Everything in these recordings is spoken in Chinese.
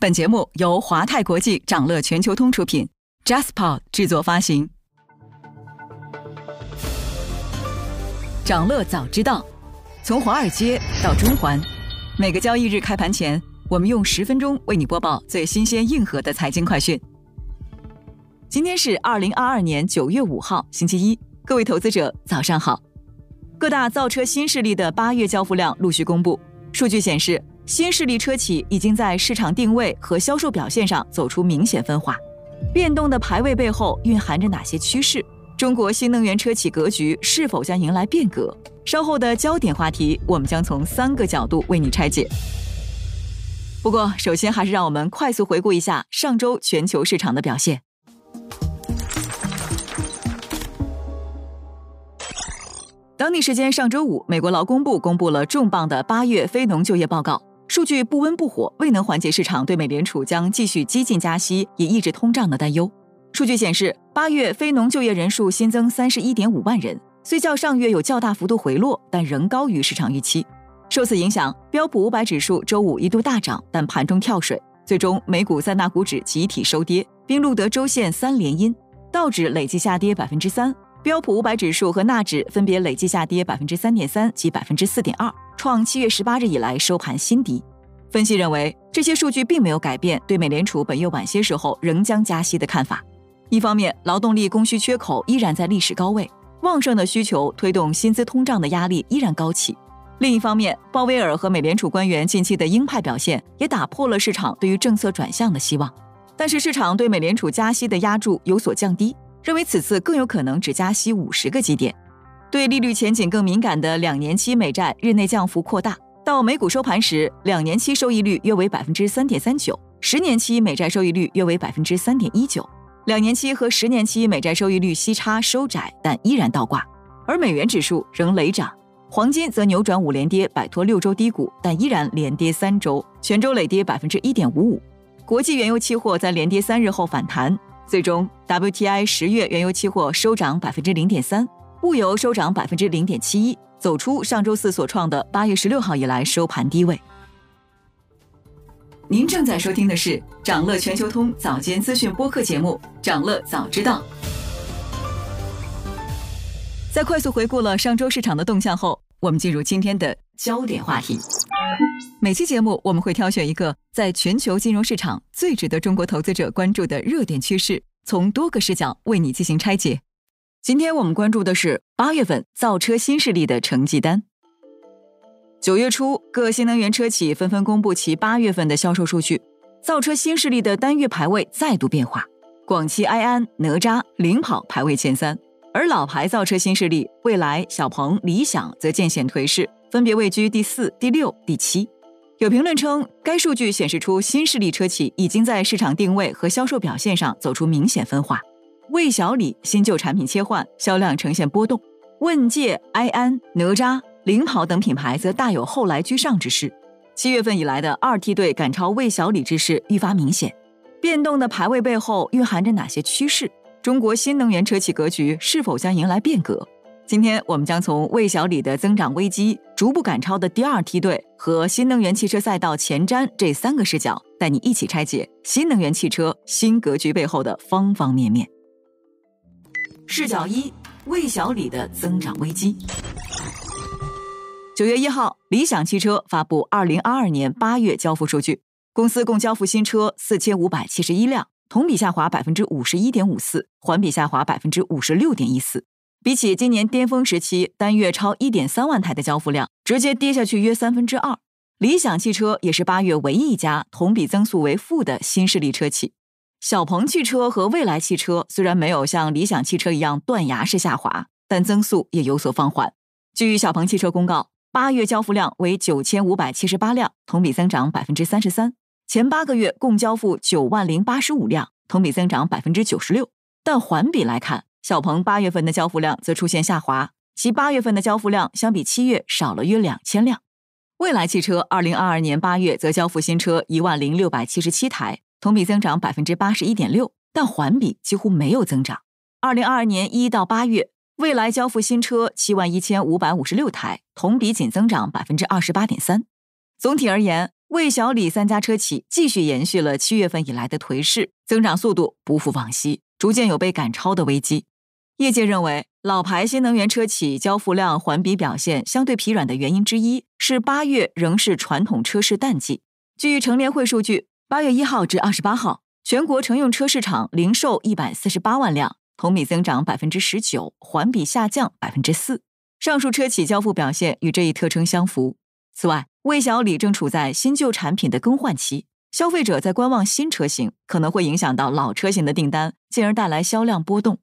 本节目由华泰国际掌乐全球通出品，JasPod 制作发行。掌乐早知道，从华尔街到中环，每个交易日开盘前，我们用十分钟为你播报最新鲜、硬核的财经快讯。今天是二零二二年九月五号，星期一，各位投资者早上好。各大造车新势力的八月交付量陆续公布，数据显示。新势力车企已经在市场定位和销售表现上走出明显分化，变动的排位背后蕴含着哪些趋势？中国新能源车企格局是否将迎来变革？稍后的焦点话题，我们将从三个角度为你拆解。不过，首先还是让我们快速回顾一下上周全球市场的表现。当地时间上周五，美国劳工部公布了重磅的八月非农就业报告。数据不温不火，未能缓解市场对美联储将继续激进加息以抑制通胀的担忧。数据显示，八月非农就业人数新增三十一点五万人，虽较上月有较大幅度回落，但仍高于市场预期。受此影响，标普五百指数周五一度大涨，但盘中跳水，最终美股三大股指集体收跌，并录得周线三连阴。道指累计下跌百分之三，标普五百指数和纳指分别累计下跌百分之三点三及百分之四点二。创七月十八日以来收盘新低。分析认为，这些数据并没有改变对美联储本月晚些时候仍将加息的看法。一方面，劳动力供需缺口依然在历史高位，旺盛的需求推动薪资通胀的压力依然高企；另一方面，鲍威尔和美联储官员近期的鹰派表现也打破了市场对于政策转向的希望。但是，市场对美联储加息的压注有所降低，认为此次更有可能只加息五十个基点。对利率前景更敏感的两年期美债日内降幅扩大，到美股收盘时，两年期收益率约为百分之三点三九，十年期美债收益率约为百分之三点一九。两年期和十年期美债收益率息差收窄，但依然倒挂。而美元指数仍累涨，黄金则扭转五连跌，摆脱六周低谷，但依然连跌三周，全周累跌百分之一点五五。国际原油期货在连跌三日后反弹，最终 WTI 十月原油期货收涨百分之零点三。物油收涨百分之零点七一，走出上周四所创的八月十六号以来收盘低位。您正在收听的是长乐全球通早间资讯播客节目《长乐早知道》。在快速回顾了上周市场的动向后，我们进入今天的焦点话题。每期节目我们会挑选一个在全球金融市场最值得中国投资者关注的热点趋势，从多个视角为你进行拆解。今天我们关注的是八月份造车新势力的成绩单。九月初，各新能源车企纷纷公布其八月份的销售数据，造车新势力的单月排位再度变化，广汽埃安、哪吒领跑排位前三，而老牌造车新势力蔚来、小鹏、理想则渐显颓势，分别位居第四、第六、第七。有评论称，该数据显示出新势力车企已经在市场定位和销售表现上走出明显分化。魏小李新旧产品切换，销量呈现波动；问界、埃安、哪吒、领跑等品牌则大有后来居上之势。七月份以来的二梯队赶超魏小李之势愈发明显。变动的排位背后蕴含着哪些趋势？中国新能源车企格局是否将迎来变革？今天我们将从魏小李的增长危机、逐步赶超的第二梯队和新能源汽车赛道前瞻这三个视角，带你一起拆解新能源汽车新格局背后的方方面面。视角一：魏小李的增长危机。九月一号，理想汽车发布二零二二年八月交付数据，公司共交付新车四千五百七十一辆，同比下滑百分之五十一点五四，环比下滑百分之五十六点一四。比起今年巅峰时期单月超一点三万台的交付量，直接跌下去约三分之二。理想汽车也是八月唯一一家同比增速为负的新势力车企。小鹏汽车和蔚来汽车虽然没有像理想汽车一样断崖式下滑，但增速也有所放缓。据小鹏汽车公告，八月交付量为九千五百七十八辆，同比增长百分之三十三。前八个月共交付九万零八十五辆，同比增长百分之九十六。但环比来看，小鹏八月份的交付量则出现下滑，其八月份的交付量相比七月少了约两千辆。蔚来汽车二零二二年八月则交付新车一万零六百七十七台。同比增长百分之八十一点六，但环比几乎没有增长。二零二二年一到八月，蔚来交付新车七万一千五百五十六台，同比仅增长百分之二十八点三。总体而言，魏小李三家车企继续延续了七月份以来的颓势，增长速度不复往昔，逐渐有被赶超的危机。业界认为，老牌新能源车企交付量环比表现相对疲软的原因之一是八月仍是传统车市淡季。据乘联会数据，八月一号至二十八号，全国乘用车市场零售一百四十八万辆，同比增长百分之十九，环比下降百分之四。上述车企交付表现与这一特征相符。此外，魏小李正处在新旧产品的更换期，消费者在观望新车型，可能会影响到老车型的订单，进而带来销量波动。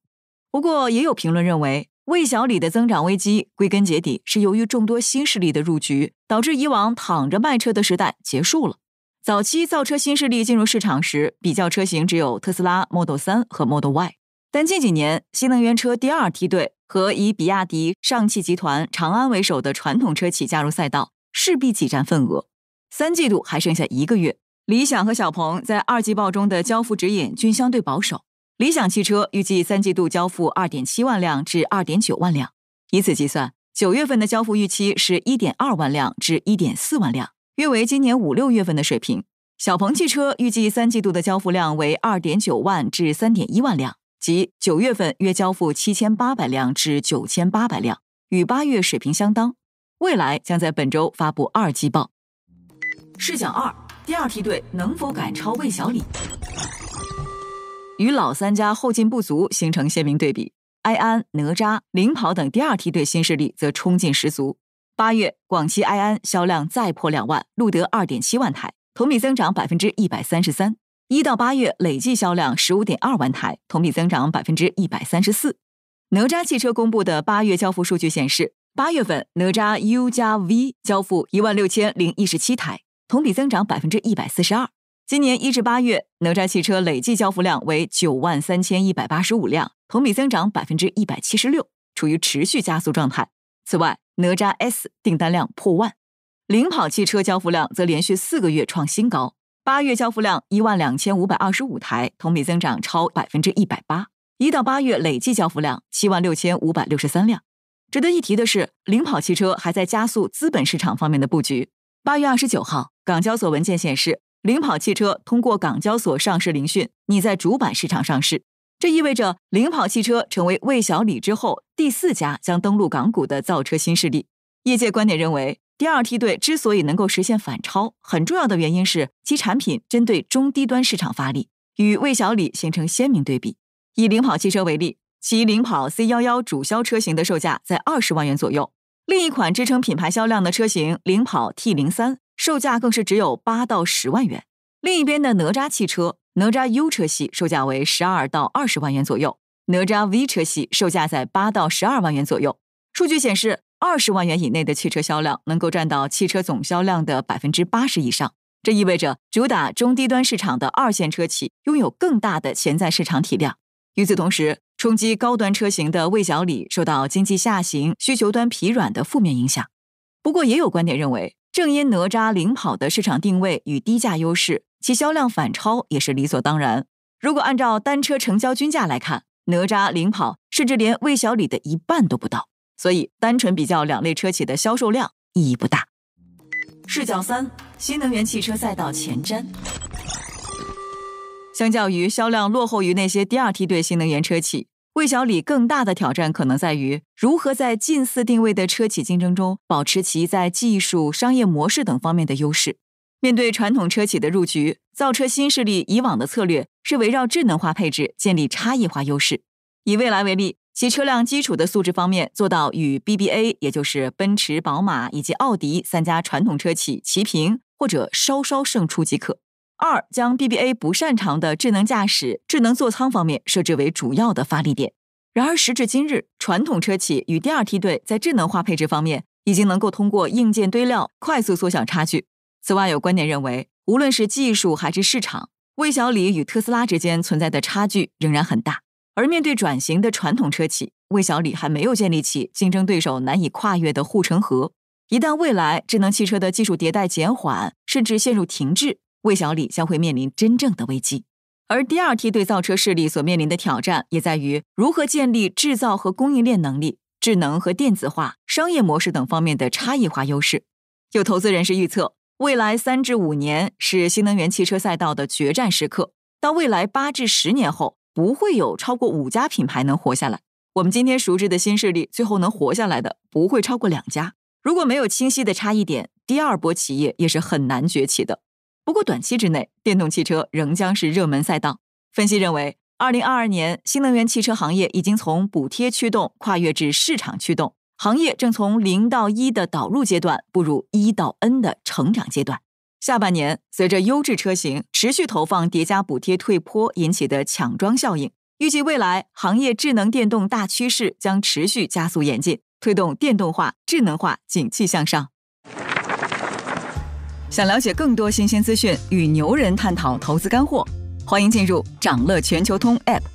不过，也有评论认为，魏小李的增长危机归根结底是由于众多新势力的入局，导致以往躺着卖车的时代结束了。早期造车新势力进入市场时，比较车型只有特斯拉 Model 3和 Model Y，但近几年新能源车第二梯队和以比亚迪、上汽集团、长安为首的传统车企加入赛道，势必挤占份额。三季度还剩下一个月，理想和小鹏在二季报中的交付指引均相对保守。理想汽车预计三季度交付二点七万辆至二点九万辆，以此计算，九月份的交付预期是一点二万辆至一点四万辆，约为今年五六月份的水平。小鹏汽车预计三季度的交付量为二点九万至三点一万辆，即九月份约交付七千八百辆至九千八百辆，与八月水平相当。未来将在本周发布二季报。视角二：第二梯队能否赶超魏小李？与老三家后劲不足形成鲜明对比，埃安、哪吒、领跑等第二梯队新势力则冲劲十足。八月，广汽埃安销量再破两万，录得二点七万台，同比增长百分之一百三十三。一到八月累计销量十五点二万台，同比增长百分之一百三十四。哪吒汽车公布的八月交付数据显示，八月份哪吒 U 加 V 交付一万六千零一十七台，同比增长百分之一百四十二。今年一至八月，哪吒汽车累计交付量为九万三千一百八十五辆，同比增长百分之一百七十六，处于持续加速状态。此外，哪吒 S 订单量破万，领跑汽车交付量则连续四个月创新高，八月交付量一万两千五百二十五台，同比增长超百分之一百八。一到八月累计交付量七万六千五百六十三辆。值得一提的是，领跑汽车还在加速资本市场方面的布局。八月二十九号，港交所文件显示。领跑汽车通过港交所上市聆讯，拟在主板市场上市。这意味着领跑汽车成为魏小李之后第四家将登陆港股的造车新势力。业界观点认为，第二梯队之所以能够实现反超，很重要的原因是其产品针对中低端市场发力，与魏小李形成鲜明对比。以领跑汽车为例，其领跑 C 幺幺主销车型的售价在二十万元左右，另一款支撑品牌销量的车型领跑 T 零三。售价更是只有八到十万元。另一边的哪吒汽车，哪吒 U 车系售价为十二到二十万元左右，哪吒 V 车系售价在八到十二万元左右。数据显示，二十万元以内的汽车销量能够占到汽车总销量的百分之八十以上。这意味着，主打中低端市场的二线车企拥有更大的潜在市场体量。与此同时，冲击高端车型的魏小李受到经济下行、需求端疲软的负面影响。不过，也有观点认为。正因哪吒领跑的市场定位与低价优势，其销量反超也是理所当然。如果按照单车成交均价来看，哪吒领跑甚至连魏小李的一半都不到，所以单纯比较两类车企的销售量意义不大。视角三：新能源汽车赛道前瞻。相较于销量落后于那些第二梯队新能源车企。魏小李更大的挑战可能在于如何在近似定位的车企竞争中保持其在技术、商业模式等方面的优势。面对传统车企的入局，造车新势力以往的策略是围绕智能化配置建立差异化优势。以蔚来为例，其车辆基础的素质方面做到与 BBA，也就是奔驰、宝马以及奥迪三家传统车企齐平或者稍稍胜出即可。二将 BBA 不擅长的智能驾驶、智能座舱方面设置为主要的发力点。然而，时至今日，传统车企与第二梯队在智能化配置方面已经能够通过硬件堆料快速缩小差距。此外，有观点认为，无论是技术还是市场，魏小李与特斯拉之间存在的差距仍然很大。而面对转型的传统车企，魏小李还没有建立起竞争对手难以跨越的护城河。一旦未来智能汽车的技术迭代减缓，甚至陷入停滞，魏小李将会面临真正的危机，而第二梯队造车势力所面临的挑战也在于如何建立制造和供应链能力、智能和电子化、商业模式等方面的差异化优势。有投资人士预测，未来三至五年是新能源汽车赛道的决战时刻，到未来八至十年后，不会有超过五家品牌能活下来。我们今天熟知的新势力，最后能活下来的不会超过两家。如果没有清晰的差异点，第二波企业也是很难崛起的。不过短期之内，电动汽车仍将是热门赛道。分析认为，二零二二年新能源汽车行业已经从补贴驱动跨越至市场驱动，行业正从零到一的导入阶段步入一到 N 的成长阶段。下半年，随着优质车型持续投放叠加补贴退坡引起的抢装效应，预计未来行业智能电动大趋势将持续加速演进。推动电动化、智能化景气向上。想了解更多新鲜资讯，与牛人探讨投资干货，欢迎进入掌乐全球通 App。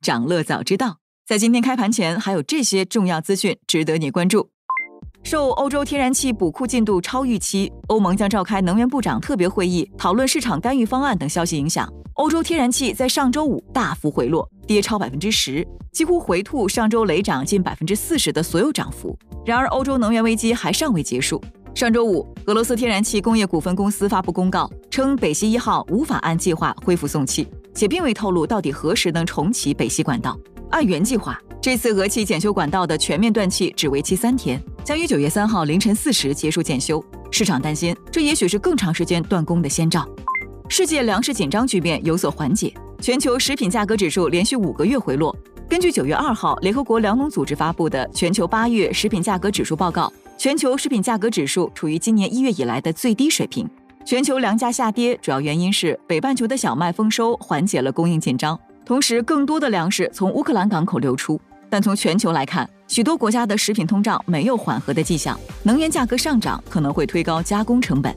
长乐早知道》。在今天开盘前，还有这些重要资讯值得你关注。受欧洲天然气补库进度超预期，欧盟将召开能源部长特别会议，讨论市场干预方案等消息影响。欧洲天然气在上周五大幅回落，跌超百分之十，几乎回吐上周雷涨近百分之四十的所有涨幅。然而，欧洲能源危机还尚未结束。上周五，俄罗斯天然气工业股份公司发布公告，称北溪一号无法按计划恢复送气，且并未透露到底何时能重启北溪管道。按原计划，这次俄气检修管道的全面断气只为期三天，将于九月三号凌晨四时结束检修。市场担心，这也许是更长时间断供的先兆。世界粮食紧张局面有所缓解，全球食品价格指数连续五个月回落。根据九月二号联合国粮农组织发布的全球八月食品价格指数报告，全球食品价格指数处于今年一月以来的最低水平。全球粮价下跌主要原因是北半球的小麦丰收缓解了供应紧张，同时更多的粮食从乌克兰港口流出。但从全球来看，许多国家的食品通胀没有缓和的迹象，能源价格上涨可能会推高加工成本。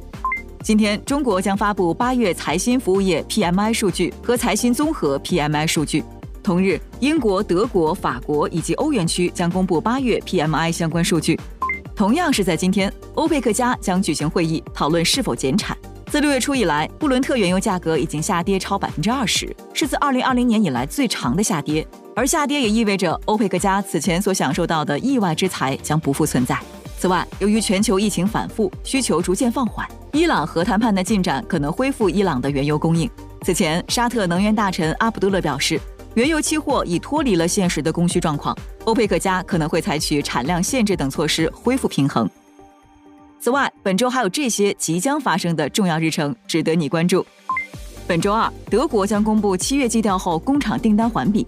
今天，中国将发布八月财新服务业 PMI 数据和财新综合 PMI 数据。同日，英国、德国、法国以及欧元区将公布八月 PMI 相关数据。同样是在今天，欧佩克加将举行会议，讨论是否减产。自六月初以来，布伦特原油价格已经下跌超百分之二十，是自二零二零年以来最长的下跌。而下跌也意味着欧佩克加此前所享受到的意外之财将不复存在。此外，由于全球疫情反复，需求逐渐放缓，伊朗核谈判的进展可能恢复伊朗的原油供应。此前，沙特能源大臣阿卜杜勒表示，原油期货已脱离了现实的供需状况，欧佩克加可能会采取产量限制等措施恢复平衡。此外，本周还有这些即将发生的重要日程值得你关注。本周二，德国将公布七月季调后工厂订单环比。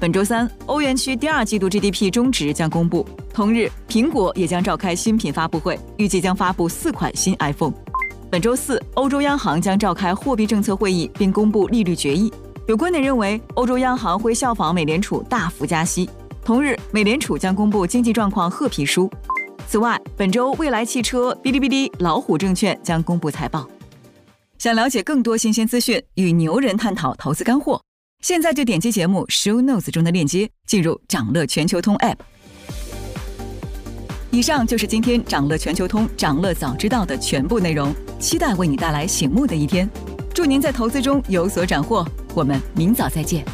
本周三，欧元区第二季度 GDP 中值将公布。同日，苹果也将召开新品发布会，预计将发布四款新 iPhone。本周四，欧洲央行将召开货币政策会议，并公布利率决议。有观点认为，欧洲央行会效仿美联储大幅加息。同日，美联储将公布经济状况褐皮书。此外，本周未来汽车、哔哩哔哩、老虎证券将公布财报。想了解更多新鲜资讯，与牛人探讨投资干货。现在就点击节目 show notes 中的链接，进入掌乐全球通 app。以上就是今天掌乐全球通掌乐早知道的全部内容，期待为你带来醒目的一天。祝您在投资中有所斩获，我们明早再见。